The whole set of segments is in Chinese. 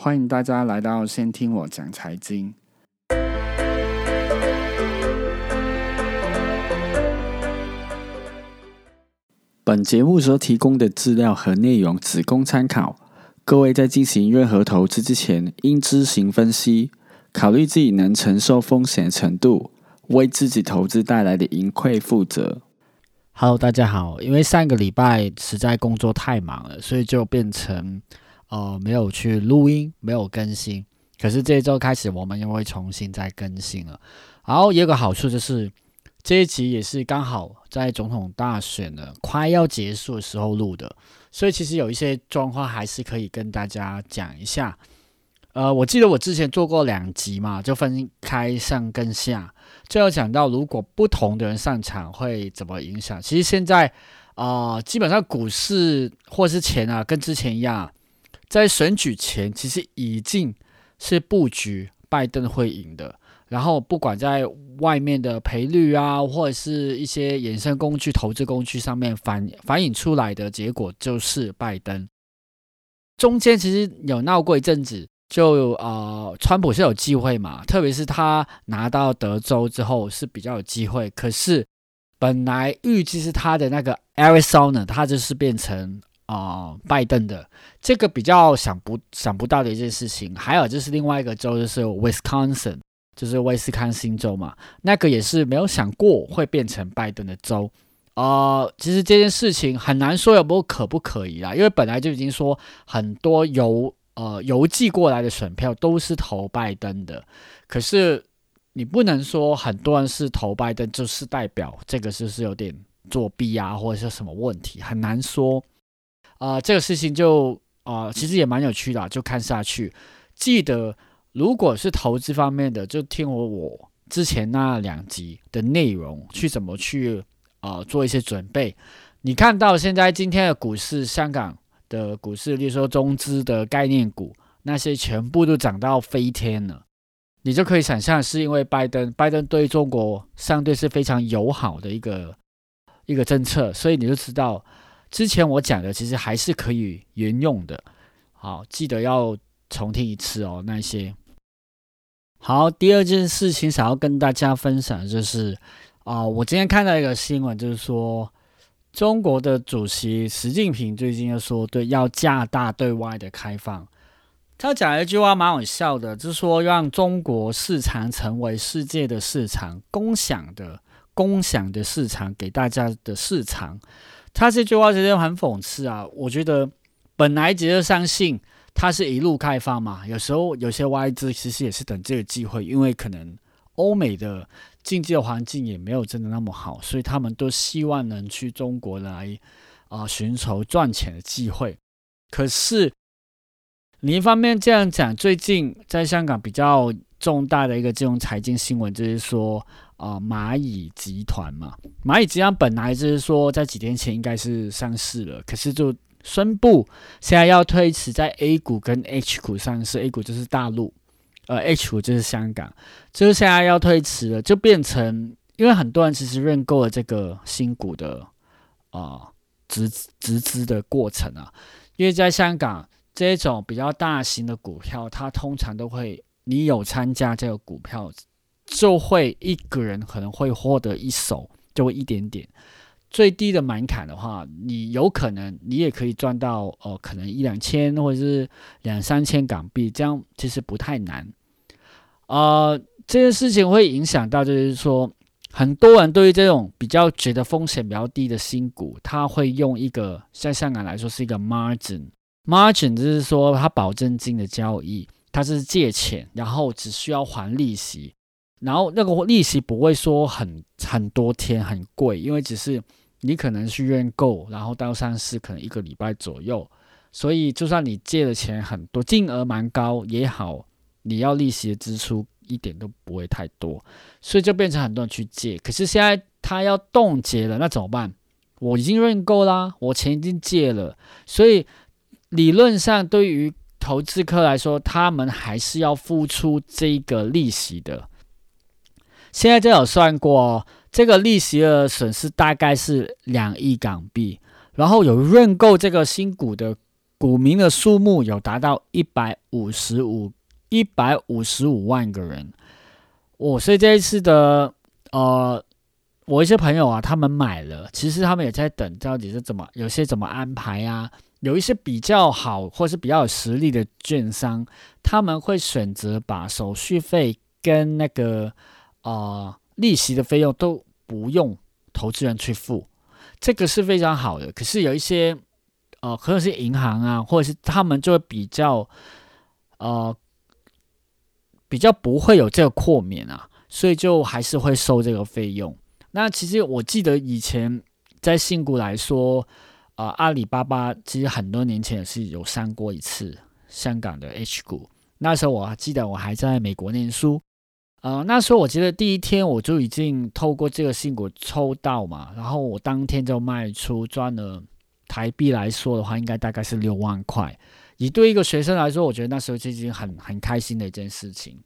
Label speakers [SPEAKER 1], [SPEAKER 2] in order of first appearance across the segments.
[SPEAKER 1] 欢迎大家来到先听我讲财经。本节目所提供的资料和内容只供参考，各位在进行任何投资之前应知行分析，考虑自己能承受风险程度，为自己投资带来的盈亏负责。
[SPEAKER 2] Hello，大家好，因为上个礼拜实在工作太忙了，所以就变成呃没有去录音，没有更新。可是这一周开始，我们又会重新再更新了。然后也有个好处就是。这一集也是刚好在总统大选呢快要结束的时候录的，所以其实有一些状况还是可以跟大家讲一下。呃，我记得我之前做过两集嘛，就分开上跟下，就要讲到如果不同的人上场会怎么影响。其实现在啊，基本上股市或是钱啊，跟之前一样，在选举前其实已经是布局拜登会赢的。然后不管在外面的赔率啊，或者是一些衍生工具、投资工具上面反反映出来的结果，就是拜登。中间其实有闹过一阵子，就呃，川普是有机会嘛，特别是他拿到德州之后是比较有机会。可是本来预计是他的那个 Arizona，他就是变成啊拜登的，这个比较想不想不到的一件事情。还有就是另外一个州就是 Wisconsin。就是威斯康星州嘛，那个也是没有想过会变成拜登的州。呃，其实这件事情很难说有没有可不可以啦，因为本来就已经说很多邮呃邮寄过来的选票都是投拜登的，可是你不能说很多人是投拜登就是代表这个是是有点作弊啊，或者是什么问题，很难说。啊，这个事情就啊，其实也蛮有趣的，就看下去，记得。如果是投资方面的，就听我我之前那两集的内容去怎么去呃做一些准备。你看到现在今天的股市，香港的股市，例如说中资的概念股，那些全部都涨到飞天了，你就可以想象是因为拜登，拜登对中国相对是非常友好的一个一个政策，所以你就知道之前我讲的其实还是可以沿用的。好，记得要重听一次哦，那些。好，第二件事情想要跟大家分享的就是，啊，我今天看到一个新闻，就是说中国的主席习近平最近又说，对，要加大对外的开放。他讲了一句话蛮好笑的，就是说让中国市场成为世界的市场，共享的、共享的市场，给大家的市场。他这句话其实很讽刺啊，我觉得本来只是相信。它是一路开放嘛？有时候有些外资其实也是等这个机会，因为可能欧美的经济环境也没有真的那么好，所以他们都希望能去中国来啊寻求赚钱的机会。可是另一方面这样讲，最近在香港比较重大的一个金融财经新闻就是说啊蚂蚁集团嘛，蚂蚁集团本来就是说在几天前应该是上市了，可是就。宣布现在要推迟在 A 股跟 H 股上市，A 股就是大陆，呃，H 股就是香港，就是现在要推迟了，就变成因为很多人其实认购了这个新股的啊直直资的过程啊，因为在香港这种比较大型的股票，它通常都会你有参加这个股票，就会一个人可能会获得一手，就会一点点。最低的门槛的话，你有可能你也可以赚到哦，可能一两千或者是两三千港币，这样其实不太难。呃，这件事情会影响到，就是说很多人对于这种比较觉得风险比较低的新股，他会用一个在香港来说是一个 margin，margin 就是说它保证金的交易，它是借钱，然后只需要还利息。然后那个利息不会说很很多天很贵，因为只是你可能去认购，然后到上市可能一个礼拜左右，所以就算你借的钱很多，金额蛮高也好，你要利息的支出一点都不会太多，所以就变成很多人去借。可是现在他要冻结了，那怎么办？我已经认购啦，我钱已经借了，所以理论上对于投资客来说，他们还是要付出这个利息的。现在就有算过，这个利息的损失大概是两亿港币。然后有认购这个新股的股民的数目有达到一百五十五一百五十五万个人。我所以这一次的呃，我一些朋友啊，他们买了，其实他们也在等到底是怎么，有些怎么安排啊？有一些比较好或是比较有实力的券商，他们会选择把手续费跟那个呃利息的费用都不用投资人去付，这个是非常好的。可是有一些。呃，可能是银行啊，或者是他们就会比较，呃，比较不会有这个豁免啊，所以就还是会收这个费用。那其实我记得以前在新股来说，呃，阿里巴巴其实很多年前也是有上过一次香港的 H 股。那时候我还记得我还在美国念书，呃，那时候我记得第一天我就已经透过这个信股抽到嘛，然后我当天就卖出赚了。台币来说的话，应该大概是六万块。以对一个学生来说，我觉得那时候就已经很很开心的一件事情。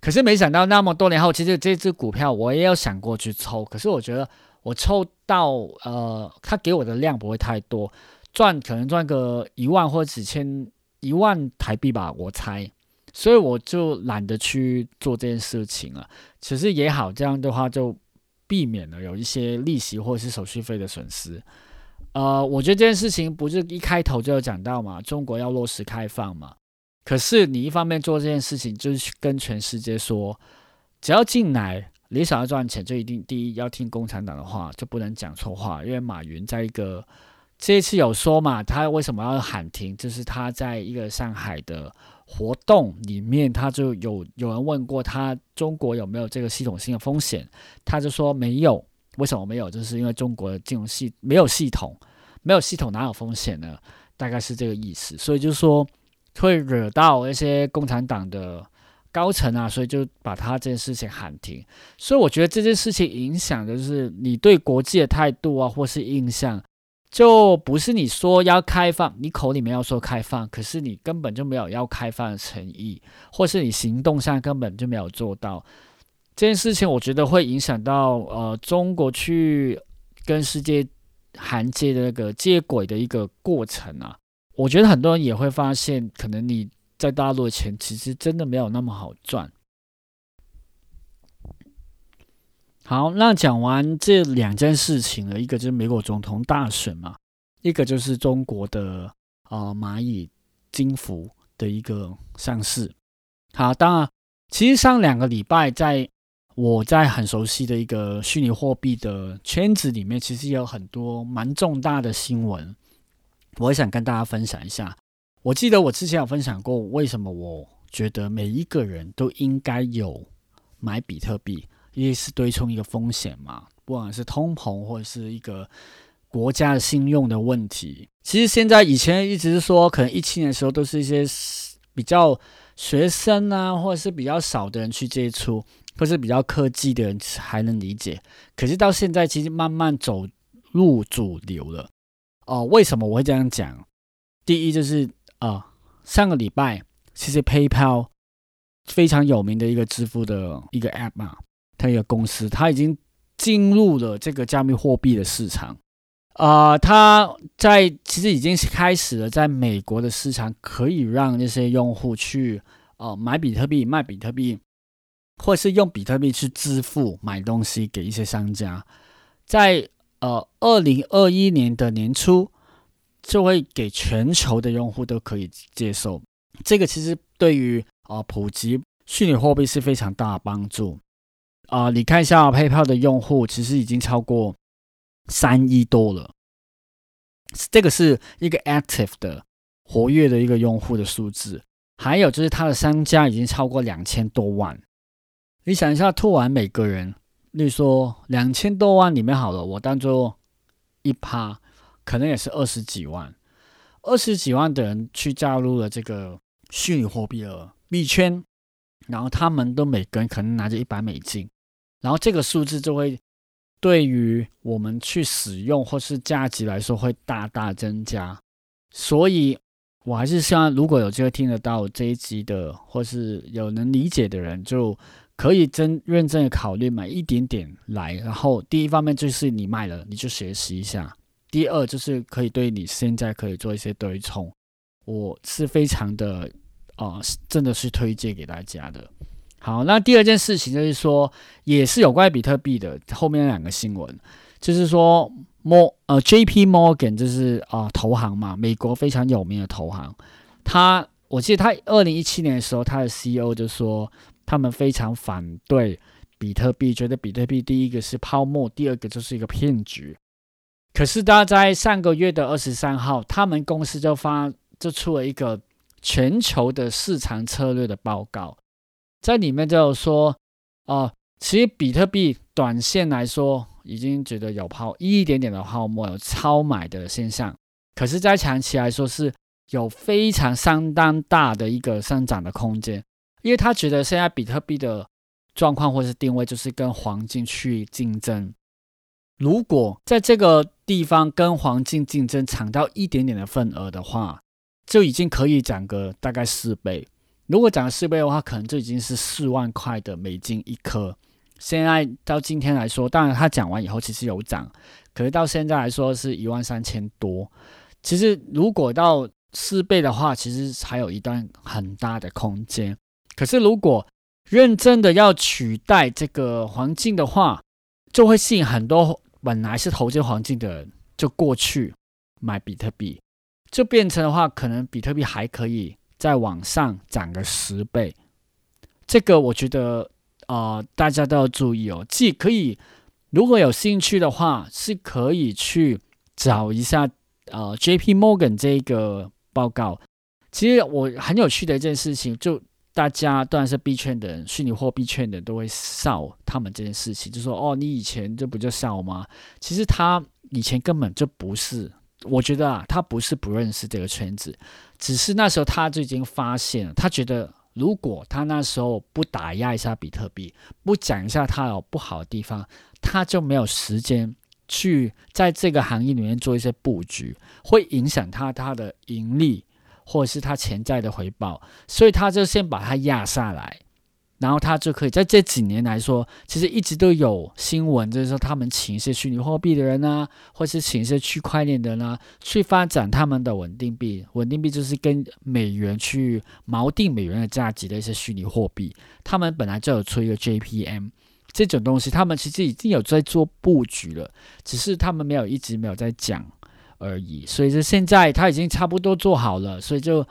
[SPEAKER 2] 可是没想到那么多年后，其实这只股票我也有想过去抽，可是我觉得我抽到呃，他给我的量不会太多，赚可能赚个一万或几千一万台币吧，我猜。所以我就懒得去做这件事情了。其实也好，这样的话就避免了有一些利息或者是手续费的损失。呃，我觉得这件事情不是一开头就有讲到嘛，中国要落实开放嘛。可是你一方面做这件事情，就是跟全世界说，只要进来，你想要赚钱，就一定第一要听共产党的话，就不能讲错话。因为马云在一个这一次有说嘛，他为什么要喊停？就是他在一个上海的活动里面，他就有有人问过他中国有没有这个系统性的风险，他就说没有。为什么没有？就是因为中国的金融系没有系统，没有系统哪有风险呢？大概是这个意思。所以就是说会惹到那些共产党的高层啊，所以就把他这件事情喊停。所以我觉得这件事情影响的就是你对国际的态度啊，或是印象，就不是你说要开放，你口里面要说开放，可是你根本就没有要开放的诚意，或是你行动上根本就没有做到。这件事情，我觉得会影响到呃中国去跟世界衔接的那个接轨的一个过程啊。我觉得很多人也会发现，可能你在大陆的钱其实真的没有那么好赚。好，那讲完这两件事情了，一个就是美国总统大选嘛，一个就是中国的啊蚂蚁金服的一个上市。好，当然，其实上两个礼拜在。我在很熟悉的一个虚拟货币的圈子里面，其实有很多蛮重大的新闻，我想跟大家分享一下。我记得我之前有分享过，为什么我觉得每一个人都应该有买比特币，因为是对冲一个风险嘛，不管是通膨或者是一个国家的信用的问题。其实现在以前一直是说，可能一七年的时候都是一些比较学生啊，或者是比较少的人去接触。或是比较科技的人还能理解，可是到现在其实慢慢走入主流了。哦，为什么我会这样讲？第一就是啊，上个礼拜其实 PayPal 非常有名的一个支付的一个 App 嘛，它一个公司，它已经进入了这个加密货币的市场。啊，它在其实已经开始了在美国的市场，可以让那些用户去哦买比特币、卖比特币。或是用比特币去支付买东西给一些商家，在呃二零二一年的年初，就会给全球的用户都可以接受。这个其实对于啊普及虚拟货币是非常大的帮助。啊，你看一下 PayPal 的用户其实已经超过三亿多了，这个是一个 active 的活跃的一个用户的数字。还有就是它的商家已经超过两千多万。你想一下，突完每个人，例如说两千多万里面好了，我当做一趴，可能也是二十几万，二十几万的人去加入了这个虚拟货币的币圈，然后他们都每个人可能拿着一百美金，然后这个数字就会对于我们去使用或是价值来说会大大增加，所以我还是希望如果有机会听得到这一集的，或是有能理解的人就。可以真认真的考虑买一点点来，然后第一方面就是你卖了，你就学习一下；第二就是可以对你现在可以做一些对冲，我是非常的啊，真的是推荐给大家的。好，那第二件事情就是说，也是有关比特币的后面两个新闻，就是说摩呃 J P Morgan 就是啊投行嘛，美国非常有名的投行，他我记得他二零一七年的时候，他的 C E O 就说他们非常反对比特币，觉得比特币第一个是泡沫，第二个就是一个骗局。可是他在上个月的二十三号，他们公司就发就出了一个全球的市场策略的报告，在里面就有说，哦，其实比特币短线来说已经觉得有泡一点点的泡沫，有超买的现象。可是，在长期来说是有非常相当大的一个上涨的空间，因为他觉得现在比特币的状况或是定位就是跟黄金去竞争。如果在这个地方跟黄金竞争抢到一点点的份额的话，就已经可以涨个大概四倍。如果涨四倍的话，可能就已经是四万块的美金一颗。现在到今天来说，当然他讲完以后其实有涨，可是到现在来说是一万三千多。其实如果到四倍的话，其实还有一段很大的空间。可是如果认真的要取代这个黄金的话，就会吸引很多。本来是投资黄金的人，就过去买比特币，就变成的话，可能比特币还可以再往上涨个十倍。这个我觉得啊，大家都要注意哦。既可以，如果有兴趣的话，是可以去找一下呃 J.P. Morgan 这个报告。其实我很有趣的一件事情就。大家当然是币圈的人，虚拟货币圈的人都会笑他们这件事情，就说：“哦，你以前这不就笑吗？”其实他以前根本就不是，我觉得啊，他不是不认识这个圈子，只是那时候他就已经发现了，他觉得如果他那时候不打压一下比特币，不讲一下它有不好的地方，他就没有时间去在这个行业里面做一些布局，会影响他他的盈利。或者是他潜在的回报，所以他就先把它压下来，然后他就可以在这几年来说，其实一直都有新闻，就是说他们请一些虚拟货币的人啊，或是请一些区块链的人呢，去发展他们的稳定币。稳定币就是跟美元去锚定美元的价值的一些虚拟货币。他们本来就有出一个 JPM 这种东西，他们其实已经有在做布局了，只是他们没有一直没有在讲。而已，所以说现在他已经差不多做好了，所以就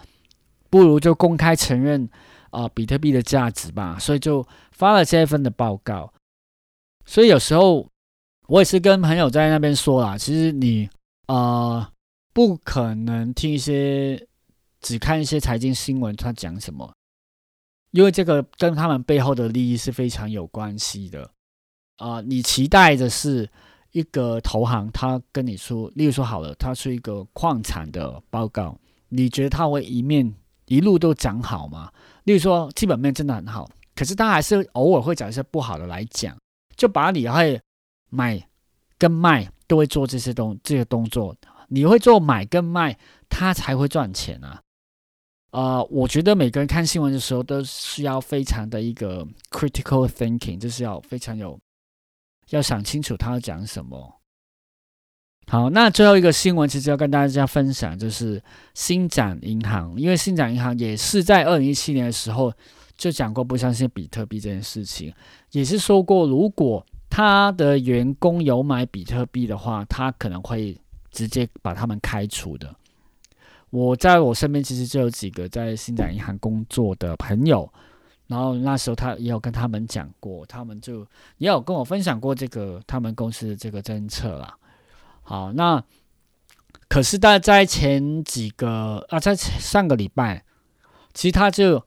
[SPEAKER 2] 不如就公开承认啊比特币的价值吧，所以就发了这份的报告。所以有时候我也是跟朋友在那边说啦，其实你啊不可能听一些只看一些财经新闻他讲什么，因为这个跟他们背后的利益是非常有关系的啊。你期待的是。一个投行，他跟你说，例如说好了，他出一个矿产的报告，你觉得他会一面一路都讲好吗？例如说基本面真的很好，可是他还是偶尔会讲一些不好的来讲，就把你会买跟卖都会做这些动这些动作，你会做买跟卖，他才会赚钱啊。呃，我觉得每个人看新闻的时候都需要非常的一个 critical thinking，就是要非常有。要想清楚他要讲什么。好，那最后一个新闻其实要跟大家分享，就是新展银行，因为新展银行也是在二零一七年的时候就讲过不相信比特币这件事情，也是说过如果他的员工有买比特币的话，他可能会直接把他们开除的。我在我身边其实就有几个在新展银行工作的朋友。然后那时候他也有跟他们讲过，他们就也有跟我分享过这个他们公司的这个政策啦。好，那可是大家在前几个啊，在上个礼拜，其实他就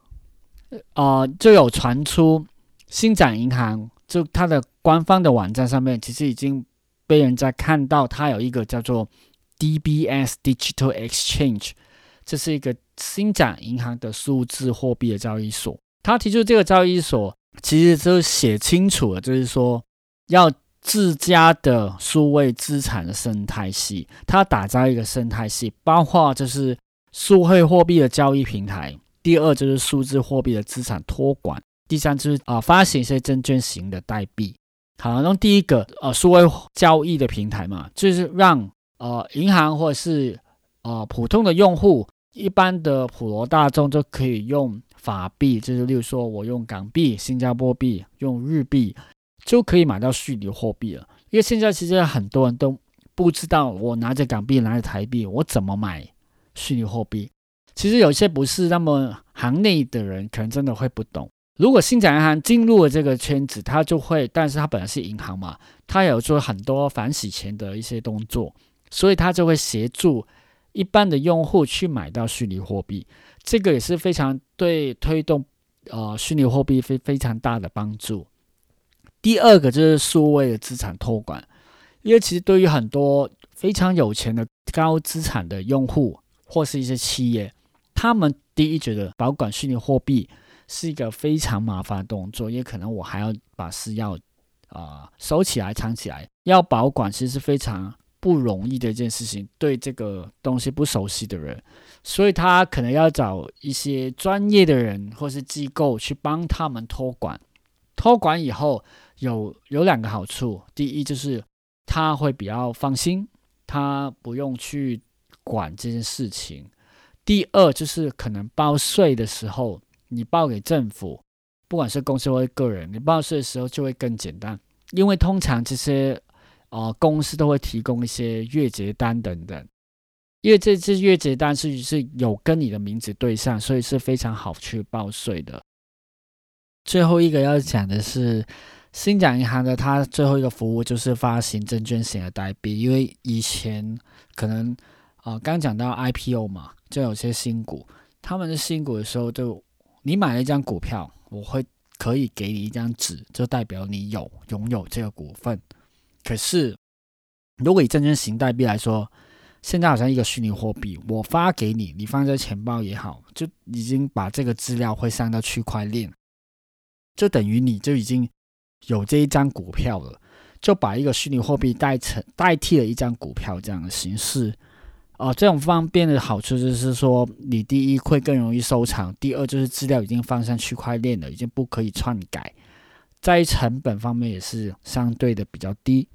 [SPEAKER 2] 啊就有传出新展银行就它的官方的网站上面，其实已经被人家看到，它有一个叫做 DBS Digital Exchange，这是一个新展银行的数字货币的交易所。他提出这个交易所，其实就写清楚了，就是说要自家的数位资产的生态系，它打造一个生态系，包括就是数位货币的交易平台，第二就是数字货币的资产托管，第三就是啊发行一些证券型的代币。好，那第一个呃数位交易的平台嘛，就是让呃银行或者是呃普通的用户一般的普罗大众就可以用法币，就是例如说我用港币、新加坡币、用日币，就可以买到虚拟货币了。因为现在其实很多人都不知道，我拿着港币、拿着台币，我怎么买虚拟货币？其实有些不是那么行内的人，可能真的会不懂。如果新展银行进入了这个圈子，它就会，但是它本来是银行嘛，它有做很多反洗钱的一些动作，所以它就会协助一般的用户去买到虚拟货币，这个也是非常对推动呃虚拟货币非非常大的帮助。第二个就是数位的资产托管，因为其实对于很多非常有钱的高资产的用户或是一些企业，他们第一觉得保管虚拟货币。是一个非常麻烦的动作，因为可能我还要把私钥啊收起来、藏起来，要保管，其实是非常不容易的一件事情。对这个东西不熟悉的人，所以他可能要找一些专业的人或是机构去帮他们托管。托管以后有有两个好处，第一就是他会比较放心，他不用去管这件事情；第二就是可能报税的时候。你报给政府，不管是公司或个人，你报税的时候就会更简单，因为通常这些呃公司都会提供一些月结单等等，因为这次月结单是是有跟你的名字对上，所以是非常好去报税的。最后一个要讲的是，新港银行的它最后一个服务就是发行证券型的代币，因为以前可能啊刚讲到 IPO 嘛，就有些新股，他们是新股的时候就。你买了一张股票，我会可以给你一张纸，就代表你有拥有这个股份。可是，如果以证券型代币来说，现在好像一个虚拟货币，我发给你，你放在钱包也好，就已经把这个资料会上到区块链，就等于你就已经有这一张股票了，就把一个虚拟货币代成代替了一张股票这样的形式。哦，这种方便的好处就是说，你第一会更容易收藏，第二就是资料已经放上区块链了，已经不可以篡改，在成本方面也是相对的比较低。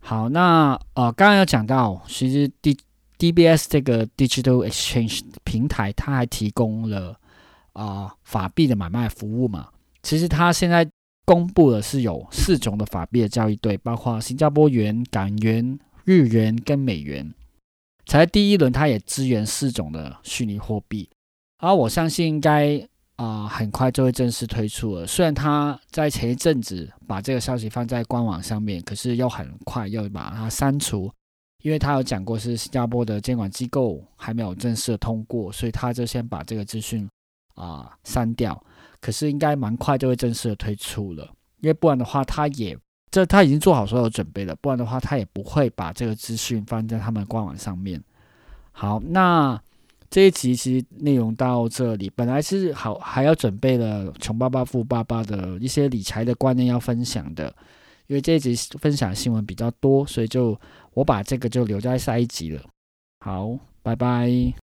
[SPEAKER 2] 好，那呃，刚刚有讲到，其实 D D B S 这个 Digital Exchange 平台，它还提供了啊法币的买卖服务嘛。其实它现在公布的是有四种的法币的交易对，包括新加坡元、港元、日元跟美元。才第一轮，它也支援四种的虚拟货币，而我相信应该啊很快就会正式推出了。虽然它在前一阵子把这个消息放在官网上面，可是又很快又把它删除，因为他有讲过是新加坡的监管机构还没有正式通过，所以他就先把这个资讯啊删掉。可是应该蛮快就会正式的推出了，因为不然的话，他也。这他已经做好所有准备了，不然的话他也不会把这个资讯放在他们官网上面。好，那这一集其实内容到这里，本来是好还要准备了穷爸爸富爸爸的一些理财的观念要分享的，因为这一集分享新闻比较多，所以就我把这个就留在下一集了。好，拜拜。